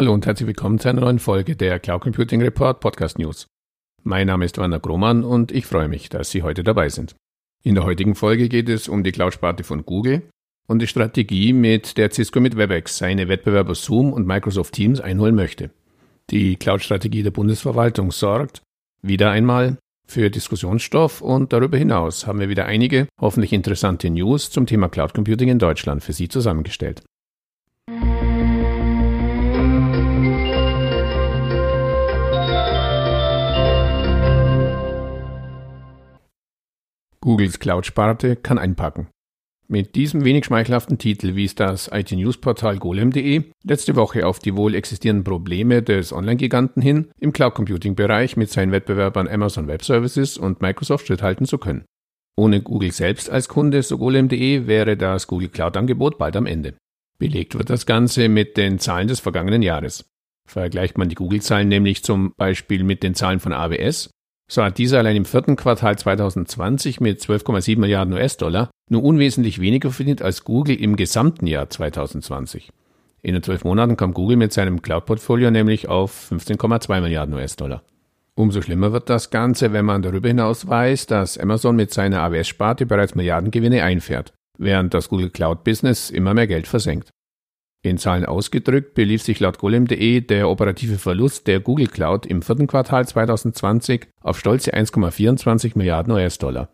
Hallo und herzlich willkommen zu einer neuen Folge der Cloud Computing Report Podcast News. Mein Name ist Werner Grohmann und ich freue mich, dass Sie heute dabei sind. In der heutigen Folge geht es um die Cloud-Sparte von Google und die Strategie, mit der Cisco mit WebEx seine Wettbewerber Zoom und Microsoft Teams einholen möchte. Die Cloud-Strategie der Bundesverwaltung sorgt wieder einmal für Diskussionsstoff und darüber hinaus haben wir wieder einige hoffentlich interessante News zum Thema Cloud Computing in Deutschland für Sie zusammengestellt. Googles Cloud-Sparte kann einpacken. Mit diesem wenig schmeichelhaften Titel wies das IT-News-Portal golem.de letzte Woche auf die wohl existierenden Probleme des Online-Giganten hin, im Cloud-Computing-Bereich mit seinen Wettbewerbern Amazon Web Services und Microsoft Schritt halten zu können. Ohne Google selbst als Kunde, so golem.de, wäre das Google Cloud-Angebot bald am Ende. Belegt wird das Ganze mit den Zahlen des vergangenen Jahres. Vergleicht man die Google-Zahlen nämlich zum Beispiel mit den Zahlen von AWS, so hat dieser allein im vierten Quartal 2020 mit 12,7 Milliarden US-Dollar nur unwesentlich weniger verdient als Google im gesamten Jahr 2020. In den zwölf Monaten kam Google mit seinem Cloud-Portfolio nämlich auf 15,2 Milliarden US-Dollar. Umso schlimmer wird das Ganze, wenn man darüber hinaus weiß, dass Amazon mit seiner AWS-Sparte bereits Milliardengewinne einfährt, während das Google Cloud-Business immer mehr Geld versenkt. In Zahlen ausgedrückt belief sich laut golem.de der operative Verlust der Google Cloud im vierten Quartal 2020 auf stolze 1,24 Milliarden US-Dollar.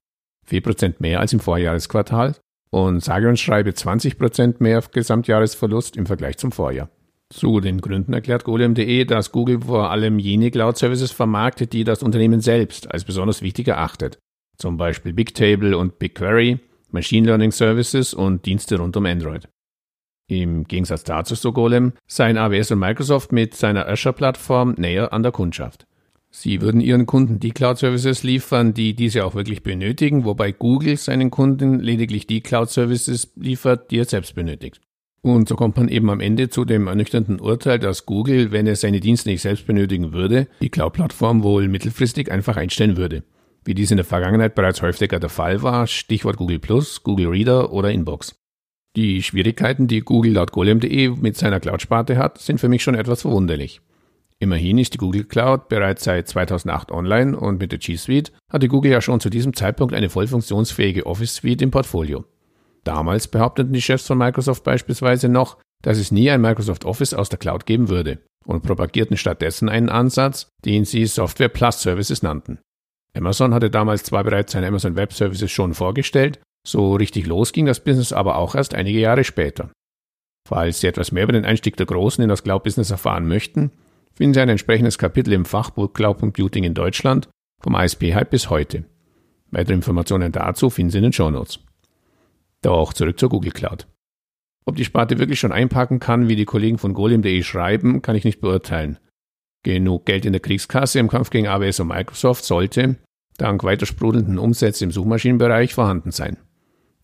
4% mehr als im Vorjahresquartal und sage und schreibe 20% mehr Gesamtjahresverlust im Vergleich zum Vorjahr. Zu den Gründen erklärt golem.de, dass Google vor allem jene Cloud-Services vermarktet, die das Unternehmen selbst als besonders wichtig erachtet. Zum Beispiel Bigtable und BigQuery, Machine Learning Services und Dienste rund um Android. Im Gegensatz dazu, so Golem, seien AWS und Microsoft mit seiner Azure-Plattform näher an der Kundschaft. Sie würden ihren Kunden die Cloud-Services liefern, die diese auch wirklich benötigen, wobei Google seinen Kunden lediglich die Cloud-Services liefert, die er selbst benötigt. Und so kommt man eben am Ende zu dem ernüchternden Urteil, dass Google, wenn er seine Dienste nicht selbst benötigen würde, die Cloud-Plattform wohl mittelfristig einfach einstellen würde. Wie dies in der Vergangenheit bereits häufiger der Fall war, Stichwort Google Plus, Google Reader oder Inbox. Die Schwierigkeiten, die Google laut golem.de mit seiner Cloud-Sparte hat, sind für mich schon etwas verwunderlich. Immerhin ist die Google Cloud bereits seit 2008 online und mit der G Suite hatte Google ja schon zu diesem Zeitpunkt eine voll funktionsfähige Office Suite im Portfolio. Damals behaupteten die Chefs von Microsoft beispielsweise noch, dass es nie ein Microsoft Office aus der Cloud geben würde und propagierten stattdessen einen Ansatz, den sie Software Plus Services nannten. Amazon hatte damals zwar bereits seine Amazon Web Services schon vorgestellt, so richtig los ging das Business aber auch erst einige Jahre später. Falls Sie etwas mehr über den Einstieg der Großen in das Cloud-Business erfahren möchten, finden Sie ein entsprechendes Kapitel im Fachbuch Cloud Computing in Deutschland vom ISP-Hype bis heute. Weitere Informationen dazu finden Sie in den Show Notes. Doch zurück zur Google Cloud. Ob die Sparte wirklich schon einpacken kann, wie die Kollegen von Golem.de schreiben, kann ich nicht beurteilen. Genug Geld in der Kriegskasse im Kampf gegen AWS und Microsoft sollte, dank weiter sprudelnden Umsätze im Suchmaschinenbereich, vorhanden sein.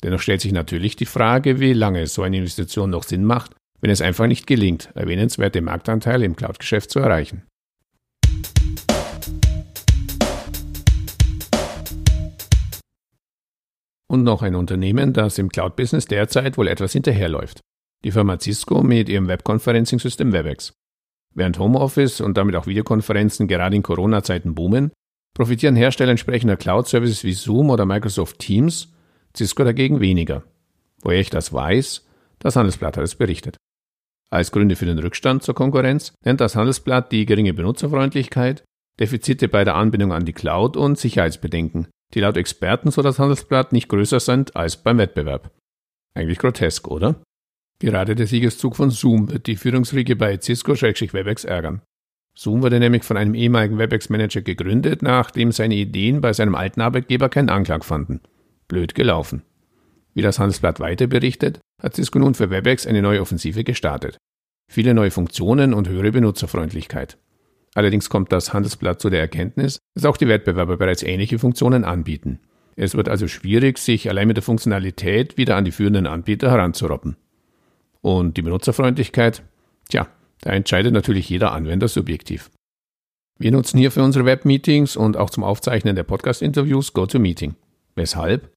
Dennoch stellt sich natürlich die Frage, wie lange so eine Investition noch Sinn macht, wenn es einfach nicht gelingt, erwähnenswerte Marktanteile im Cloud-Geschäft zu erreichen. Und noch ein Unternehmen, das im Cloud-Business derzeit wohl etwas hinterherläuft. Die Firma Cisco mit ihrem Webconferencing-System WebEx. Während Homeoffice und damit auch Videokonferenzen gerade in Corona-Zeiten boomen, profitieren Hersteller entsprechender Cloud-Services wie Zoom oder Microsoft Teams Cisco dagegen weniger. Woher ich das weiß, das Handelsblatt hat es berichtet. Als Gründe für den Rückstand zur Konkurrenz nennt das Handelsblatt die geringe Benutzerfreundlichkeit, Defizite bei der Anbindung an die Cloud und Sicherheitsbedenken, die laut Experten so das Handelsblatt nicht größer sind als beim Wettbewerb. Eigentlich grotesk, oder? Gerade der Siegeszug von Zoom wird die Führungsriege bei Cisco-Webex ärgern. Zoom wurde nämlich von einem ehemaligen Webex-Manager gegründet, nachdem seine Ideen bei seinem alten Arbeitgeber keinen Anklang fanden blöd gelaufen. Wie das Handelsblatt weiter berichtet, hat Cisco nun für WebEx eine neue Offensive gestartet. Viele neue Funktionen und höhere Benutzerfreundlichkeit. Allerdings kommt das Handelsblatt zu der Erkenntnis, dass auch die Wettbewerber bereits ähnliche Funktionen anbieten. Es wird also schwierig, sich allein mit der Funktionalität wieder an die führenden Anbieter heranzuroppen. Und die Benutzerfreundlichkeit? Tja, da entscheidet natürlich jeder Anwender subjektiv. Wir nutzen hier für unsere Webmeetings und auch zum Aufzeichnen der Podcast-Interviews GoToMeeting. Weshalb?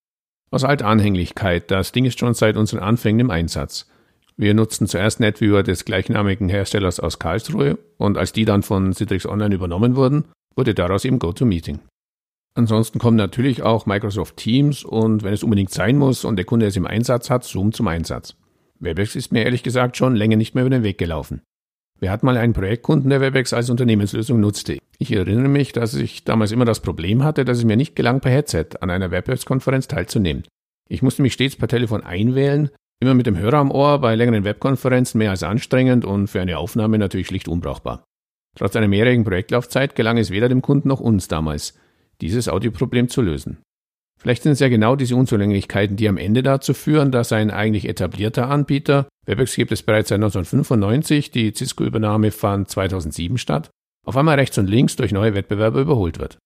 Aus Anhänglichkeit, das Ding ist schon seit unseren Anfängen im Einsatz. Wir nutzten zuerst NetViewer des gleichnamigen Herstellers aus Karlsruhe und als die dann von Citrix Online übernommen wurden, wurde daraus eben GoToMeeting. Ansonsten kommen natürlich auch Microsoft Teams und wenn es unbedingt sein muss und der Kunde es im Einsatz hat, Zoom zum Einsatz. WebEx ist mir ehrlich gesagt schon länger nicht mehr über den Weg gelaufen. Wir hatten mal einen Projektkunden, der WebEx als Unternehmenslösung nutzte. Ich erinnere mich, dass ich damals immer das Problem hatte, dass es mir nicht gelang, per Headset an einer WebEx-Konferenz teilzunehmen. Ich musste mich stets per Telefon einwählen, immer mit dem Hörer am Ohr, bei längeren Webkonferenzen mehr als anstrengend und für eine Aufnahme natürlich schlicht unbrauchbar. Trotz einer mehrjährigen Projektlaufzeit gelang es weder dem Kunden noch uns damals, dieses Audioproblem zu lösen. Vielleicht sind es ja genau diese Unzulänglichkeiten, die am Ende dazu führen, dass ein eigentlich etablierter Anbieter, WebEx gibt es bereits seit 1995, die Cisco-Übernahme fand 2007 statt, auf einmal rechts und links durch neue Wettbewerber überholt wird.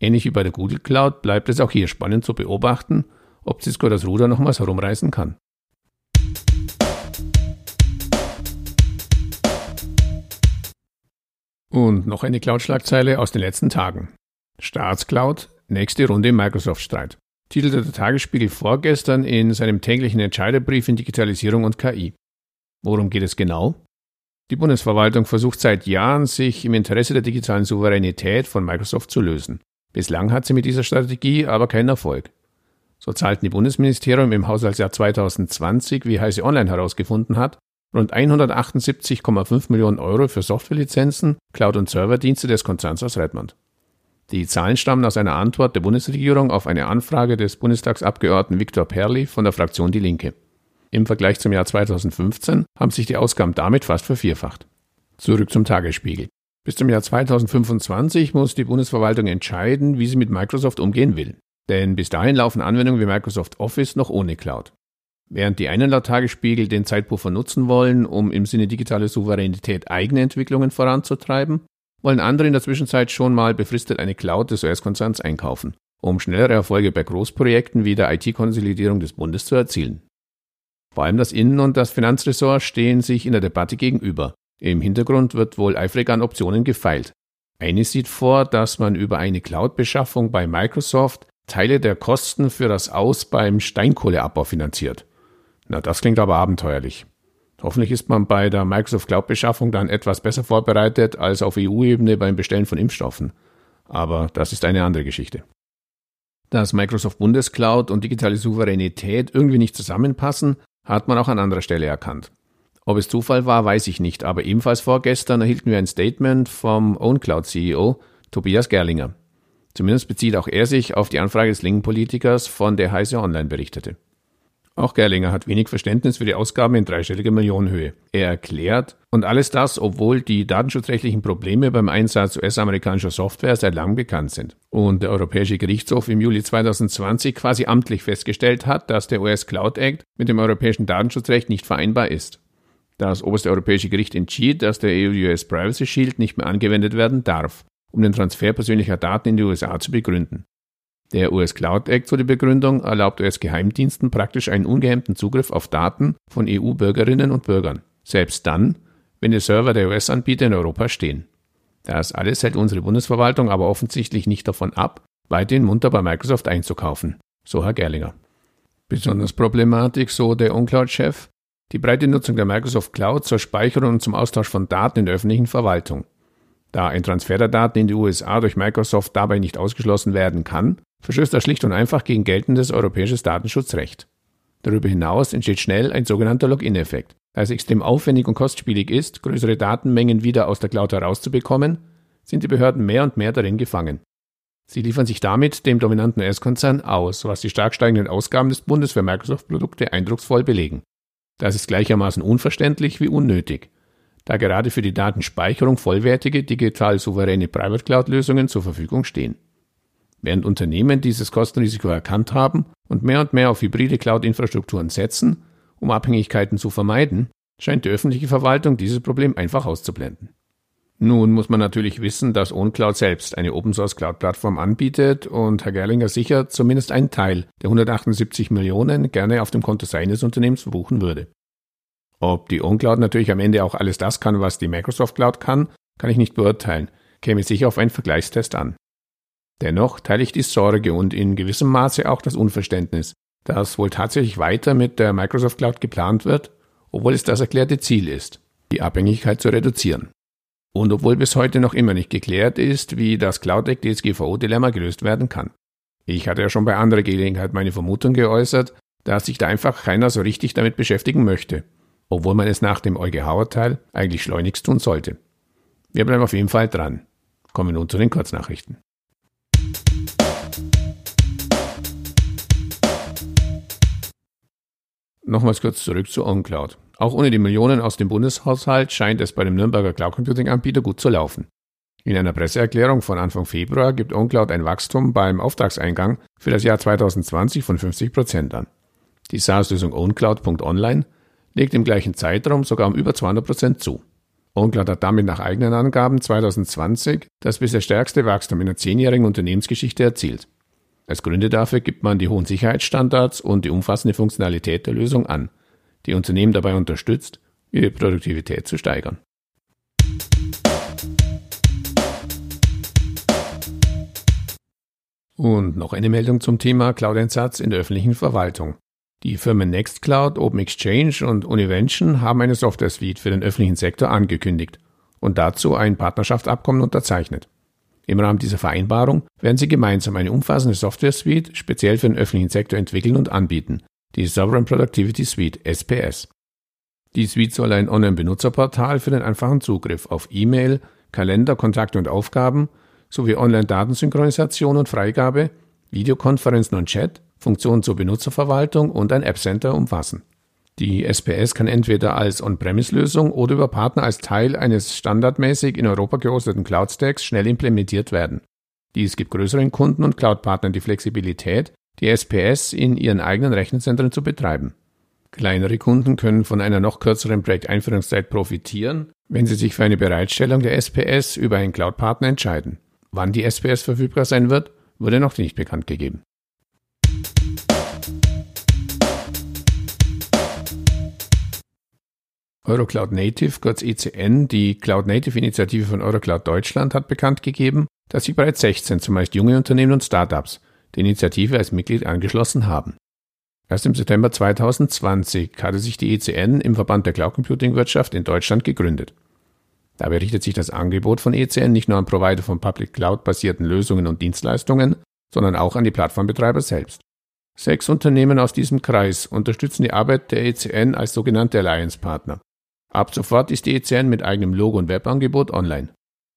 Ähnlich wie bei der Google Cloud bleibt es auch hier spannend zu beobachten, ob Cisco das Ruder nochmals herumreißen kann. Und noch eine Cloud-Schlagzeile aus den letzten Tagen. Staatscloud, nächste Runde im Microsoft-Streit. Titelte der Tagesspiegel vorgestern in seinem täglichen Entscheiderbrief in Digitalisierung und KI. Worum geht es genau? Die Bundesverwaltung versucht seit Jahren, sich im Interesse der digitalen Souveränität von Microsoft zu lösen. Bislang hat sie mit dieser Strategie aber keinen Erfolg. So zahlten die Bundesministerium im Haushaltsjahr 2020, wie Heise Online herausgefunden hat, rund 178,5 Millionen Euro für Softwarelizenzen, Cloud- und Serverdienste des Konzerns aus Redmond. Die Zahlen stammen aus einer Antwort der Bundesregierung auf eine Anfrage des Bundestagsabgeordneten Viktor Perli von der Fraktion Die Linke. Im Vergleich zum Jahr 2015 haben sich die Ausgaben damit fast vervierfacht. Zurück zum Tagesspiegel. Bis zum Jahr 2025 muss die Bundesverwaltung entscheiden, wie sie mit Microsoft umgehen will. Denn bis dahin laufen Anwendungen wie Microsoft Office noch ohne Cloud. Während die einen laut Tagesspiegel den Zeitpuffer nutzen wollen, um im Sinne digitale Souveränität eigene Entwicklungen voranzutreiben, wollen andere in der Zwischenzeit schon mal befristet eine Cloud des US-Konzerns einkaufen, um schnellere Erfolge bei Großprojekten wie der IT-Konsolidierung des Bundes zu erzielen. Vor allem das Innen- und das Finanzressort stehen sich in der Debatte gegenüber. Im Hintergrund wird wohl eifrig an Optionen gefeilt. Eine sieht vor, dass man über eine Cloud-Beschaffung bei Microsoft Teile der Kosten für das Aus beim Steinkohleabbau finanziert. Na, das klingt aber abenteuerlich. Hoffentlich ist man bei der Microsoft Cloud-Beschaffung dann etwas besser vorbereitet als auf EU-Ebene beim Bestellen von Impfstoffen. Aber das ist eine andere Geschichte. Dass Microsoft Bundescloud und digitale Souveränität irgendwie nicht zusammenpassen, hat man auch an anderer Stelle erkannt. Ob es Zufall war, weiß ich nicht, aber ebenfalls vorgestern erhielten wir ein Statement vom OwnCloud-CEO Tobias Gerlinger. Zumindest bezieht auch er sich auf die Anfrage des Linken-Politikers, von der Heise Online berichtete. Auch Gerlinger hat wenig Verständnis für die Ausgaben in dreistelliger Millionenhöhe. Er erklärt, und alles das, obwohl die datenschutzrechtlichen Probleme beim Einsatz US-amerikanischer Software seit langem bekannt sind. Und der Europäische Gerichtshof im Juli 2020 quasi amtlich festgestellt hat, dass der US Cloud Act mit dem europäischen Datenschutzrecht nicht vereinbar ist. Das oberste europäische Gericht entschied, dass der EU-US Privacy Shield nicht mehr angewendet werden darf, um den Transfer persönlicher Daten in die USA zu begründen. Der US Cloud Act, die Begründung, erlaubt US-Geheimdiensten praktisch einen ungehemmten Zugriff auf Daten von EU-Bürgerinnen und Bürgern, selbst dann, wenn die Server der US-Anbieter in Europa stehen. Das alles hält unsere Bundesverwaltung aber offensichtlich nicht davon ab, weiterhin munter bei Microsoft einzukaufen, so Herr Gerlinger. Besonders problematisch, so der OnCloud-Chef, die breite Nutzung der Microsoft Cloud zur Speicherung und zum Austausch von Daten in der öffentlichen Verwaltung. Da ein Transfer der Daten in die USA durch Microsoft dabei nicht ausgeschlossen werden kann, verstößt er schlicht und einfach gegen geltendes europäisches Datenschutzrecht. Darüber hinaus entsteht schnell ein sogenannter Login-Effekt. Da es extrem aufwendig und kostspielig ist, größere Datenmengen wieder aus der Cloud herauszubekommen, sind die Behörden mehr und mehr darin gefangen. Sie liefern sich damit dem dominanten US-Konzern aus, was die stark steigenden Ausgaben des Bundes für Microsoft-Produkte eindrucksvoll belegen. Das ist gleichermaßen unverständlich wie unnötig da gerade für die Datenspeicherung vollwertige, digital souveräne Private Cloud-Lösungen zur Verfügung stehen. Während Unternehmen dieses Kostenrisiko erkannt haben und mehr und mehr auf hybride Cloud-Infrastrukturen setzen, um Abhängigkeiten zu vermeiden, scheint die öffentliche Verwaltung dieses Problem einfach auszublenden. Nun muss man natürlich wissen, dass OwnCloud selbst eine Open-Source-Cloud-Plattform anbietet und Herr Gerlinger sicher zumindest einen Teil der 178 Millionen gerne auf dem Konto seines Unternehmens verbuchen würde. Ob die OwnCloud natürlich am Ende auch alles das kann, was die Microsoft Cloud kann, kann ich nicht beurteilen, käme sicher auf einen Vergleichstest an. Dennoch teile ich die Sorge und in gewissem Maße auch das Unverständnis, dass wohl tatsächlich weiter mit der Microsoft Cloud geplant wird, obwohl es das erklärte Ziel ist, die Abhängigkeit zu reduzieren. Und obwohl bis heute noch immer nicht geklärt ist, wie das CloudDeck DSGVO-Dilemma gelöst werden kann. Ich hatte ja schon bei anderer Gelegenheit meine Vermutung geäußert, dass sich da einfach keiner so richtig damit beschäftigen möchte, obwohl man es nach dem EuGH-Urteil eigentlich schleunigst tun sollte. Wir bleiben auf jeden Fall dran. Kommen wir nun zu den Kurznachrichten. Nochmals kurz zurück zu OnCloud. Auch ohne die Millionen aus dem Bundeshaushalt scheint es bei dem Nürnberger Cloud Computing Anbieter gut zu laufen. In einer Presseerklärung von Anfang Februar gibt OnCloud ein Wachstum beim Auftragseingang für das Jahr 2020 von 50 Prozent an. Die SaaS-Lösung OwnCloud.online legt im gleichen Zeitraum sogar um über 200 Prozent zu. OnCloud hat damit nach eigenen Angaben 2020 das bisher stärkste Wachstum in der zehnjährigen Unternehmensgeschichte erzielt. Als Gründe dafür gibt man die hohen Sicherheitsstandards und die umfassende Funktionalität der Lösung an, die Unternehmen dabei unterstützt, ihre Produktivität zu steigern. Und noch eine Meldung zum Thema Cloud-Einsatz in der öffentlichen Verwaltung. Die Firmen Nextcloud, OpenExchange und Univention haben eine Software-Suite für den öffentlichen Sektor angekündigt und dazu ein Partnerschaftsabkommen unterzeichnet. Im Rahmen dieser Vereinbarung werden sie gemeinsam eine umfassende Software-Suite speziell für den öffentlichen Sektor entwickeln und anbieten, die Sovereign Productivity Suite SPS. Die Suite soll ein Online-Benutzerportal für den einfachen Zugriff auf E-Mail, Kalender, Kontakte und Aufgaben sowie Online-Datensynchronisation und Freigabe, Videokonferenzen und Chat, Funktionen zur Benutzerverwaltung und ein App-Center umfassen. Die SPS kann entweder als On-Premise-Lösung oder über Partner als Teil eines standardmäßig in Europa gehosteten Cloud-Stacks schnell implementiert werden. Dies gibt größeren Kunden und Cloud-Partnern die Flexibilität, die SPS in ihren eigenen Rechenzentren zu betreiben. Kleinere Kunden können von einer noch kürzeren Projekteinführungszeit profitieren, wenn sie sich für eine Bereitstellung der SPS über einen Cloud-Partner entscheiden. Wann die SPS verfügbar sein wird, wurde noch nicht bekannt gegeben. Eurocloud Native, kurz ECN, die Cloud Native Initiative von Eurocloud Deutschland, hat bekannt gegeben, dass sich bereits 16 zumeist junge Unternehmen und Startups der Initiative als Mitglied angeschlossen haben. Erst im September 2020 hatte sich die ECN im Verband der Cloud Computing Wirtschaft in Deutschland gegründet. Dabei richtet sich das Angebot von ECN nicht nur an Provider von Public Cloud basierten Lösungen und Dienstleistungen, sondern auch an die Plattformbetreiber selbst. Sechs Unternehmen aus diesem Kreis unterstützen die Arbeit der ECN als sogenannte Alliance-Partner. Ab sofort ist die ECN mit eigenem Logo und Webangebot online.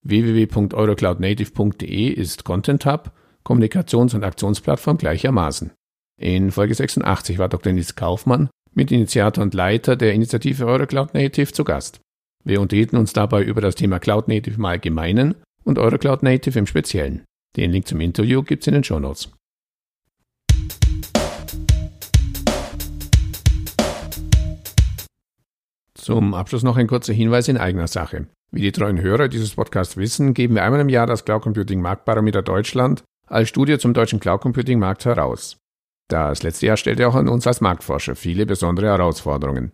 www.eurocloudnative.de ist Content Hub, Kommunikations- und Aktionsplattform gleichermaßen. In Folge 86 war Dr. Nils Kaufmann, Mitinitiator und Leiter der Initiative Eurocloud Native, zu Gast. Wir unterhielten uns dabei über das Thema Cloud Native im Allgemeinen und Eurocloud Native im Speziellen. Den Link zum Interview gibt's in den Show Notes. Zum Abschluss noch ein kurzer Hinweis in eigener Sache. Wie die treuen Hörer dieses Podcasts wissen, geben wir einmal im Jahr das Cloud Computing Marktbarometer Deutschland als Studie zum deutschen Cloud Computing Markt heraus. Das letzte Jahr stellte auch an uns als Marktforscher viele besondere Herausforderungen.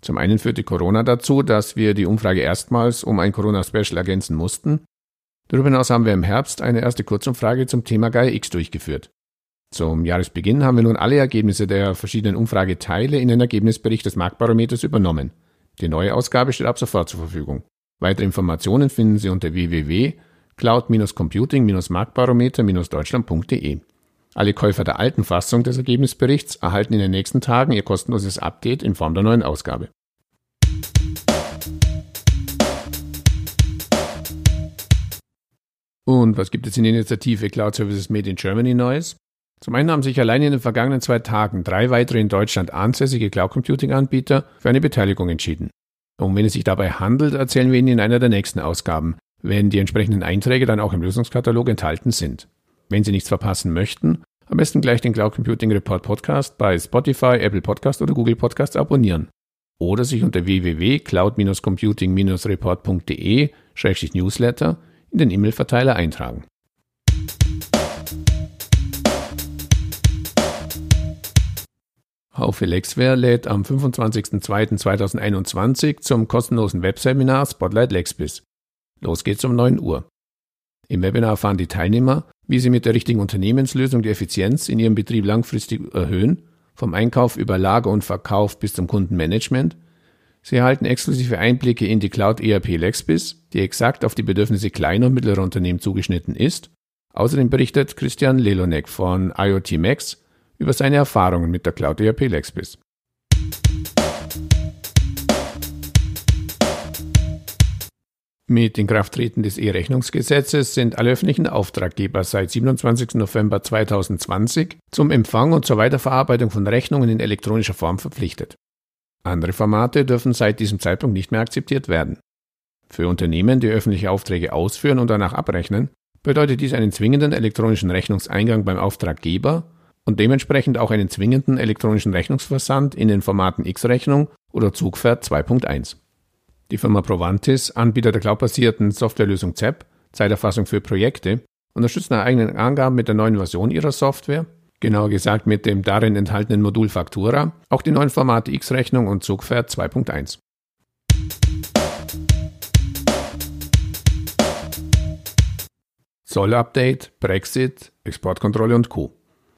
Zum einen führte Corona dazu, dass wir die Umfrage erstmals um ein Corona-Special ergänzen mussten. Darüber hinaus haben wir im Herbst eine erste Kurzumfrage zum Thema Gaia X durchgeführt. Zum Jahresbeginn haben wir nun alle Ergebnisse der verschiedenen Umfrageteile in den Ergebnisbericht des Marktbarometers übernommen. Die neue Ausgabe steht ab sofort zur Verfügung. Weitere Informationen finden Sie unter www.cloud-computing-marktbarometer-deutschland.de. Alle Käufer der alten Fassung des Ergebnisberichts erhalten in den nächsten Tagen ihr kostenloses Update in Form der neuen Ausgabe. Und was gibt es in der Initiative Cloud Services Made in Germany Neues? Zum einen haben sich allein in den vergangenen zwei Tagen drei weitere in Deutschland ansässige Cloud Computing Anbieter für eine Beteiligung entschieden. Um wen es sich dabei handelt, erzählen wir Ihnen in einer der nächsten Ausgaben, wenn die entsprechenden Einträge dann auch im Lösungskatalog enthalten sind. Wenn Sie nichts verpassen möchten, am besten gleich den Cloud Computing Report Podcast bei Spotify, Apple Podcast oder Google Podcast abonnieren oder sich unter www.cloud-computing-report.de-newsletter in den E-Mail-Verteiler eintragen. Haufe Lexware lädt am 25.02.2021 zum kostenlosen Webseminar Spotlight Lexbis. Los geht's um 9 Uhr. Im Webinar erfahren die Teilnehmer, wie sie mit der richtigen Unternehmenslösung die Effizienz in ihrem Betrieb langfristig erhöhen, vom Einkauf über Lager und Verkauf bis zum Kundenmanagement, Sie erhalten exklusive Einblicke in die Cloud ERP Lexbis, die exakt auf die Bedürfnisse kleiner und mittlerer Unternehmen zugeschnitten ist. Außerdem berichtet Christian Lelonek von IoT Max über seine Erfahrungen mit der Cloud ERP Lexbis. Mit Inkrafttreten des E-Rechnungsgesetzes sind alle öffentlichen Auftraggeber seit 27. November 2020 zum Empfang und zur Weiterverarbeitung von Rechnungen in elektronischer Form verpflichtet. Andere Formate dürfen seit diesem Zeitpunkt nicht mehr akzeptiert werden. Für Unternehmen, die öffentliche Aufträge ausführen und danach abrechnen, bedeutet dies einen zwingenden elektronischen Rechnungseingang beim Auftraggeber und dementsprechend auch einen zwingenden elektronischen Rechnungsversand in den Formaten X-Rechnung oder Zugpferd 2.1. Die Firma Provantis, Anbieter der cloudbasierten Softwarelösung ZEP, Zeiterfassung für Projekte, unterstützt nach eigenen Angaben mit der neuen Version ihrer Software genauer gesagt mit dem darin enthaltenen Modul Faktura, auch die neuen Formate X-Rechnung und Zugpferd 2.1. Zoll-Update, Brexit, Exportkontrolle und Co.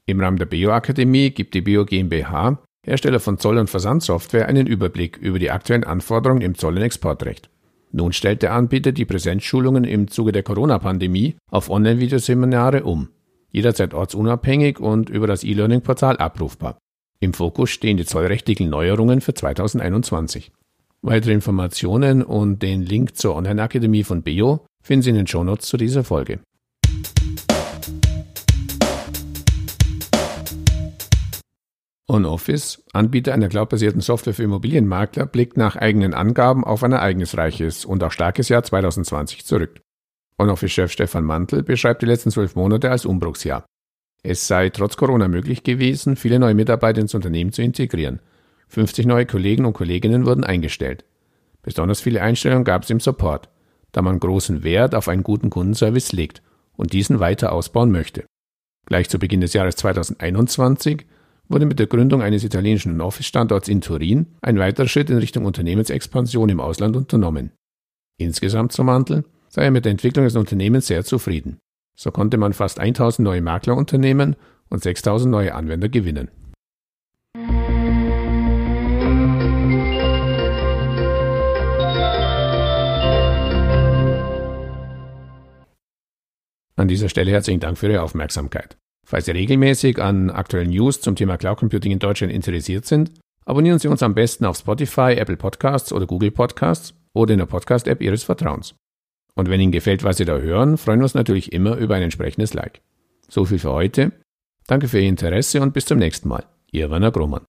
Im Rahmen der Bio-Akademie gibt die Bio GmbH, Hersteller von Zoll- und Versandsoftware, einen Überblick über die aktuellen Anforderungen im Zoll- und Exportrecht. Nun stellt der Anbieter die Präsenzschulungen im Zuge der Corona-Pandemie auf Online-Videoseminare um jederzeit ortsunabhängig und über das E-Learning-Portal abrufbar. Im Fokus stehen die zollrechtlichen Neuerungen für 2021. Weitere Informationen und den Link zur Online-Akademie von BEO finden Sie in den Shownotes zu dieser Folge. OnOffice, Anbieter einer cloudbasierten Software für Immobilienmakler, blickt nach eigenen Angaben auf ein ereignisreiches und auch starkes Jahr 2020 zurück. OnOffice-Chef Stefan Mantel beschreibt die letzten zwölf Monate als Umbruchsjahr. Es sei trotz Corona möglich gewesen, viele neue Mitarbeiter ins Unternehmen zu integrieren. 50 neue Kollegen und Kolleginnen wurden eingestellt. Besonders viele Einstellungen gab es im Support, da man großen Wert auf einen guten Kundenservice legt und diesen weiter ausbauen möchte. Gleich zu Beginn des Jahres 2021 wurde mit der Gründung eines italienischen Office-Standorts in Turin ein weiterer Schritt in Richtung Unternehmensexpansion im Ausland unternommen. Insgesamt, so Mantel, sei er mit der Entwicklung des Unternehmens sehr zufrieden. So konnte man fast 1000 neue Maklerunternehmen und 6000 neue Anwender gewinnen. An dieser Stelle herzlichen Dank für Ihre Aufmerksamkeit. Falls Sie regelmäßig an aktuellen News zum Thema Cloud Computing in Deutschland interessiert sind, abonnieren Sie uns am besten auf Spotify, Apple Podcasts oder Google Podcasts oder in der Podcast-App Ihres Vertrauens. Und wenn Ihnen gefällt, was Sie da hören, freuen wir uns natürlich immer über ein entsprechendes Like. So viel für heute. Danke für Ihr Interesse und bis zum nächsten Mal. Ihr Werner Grohmann.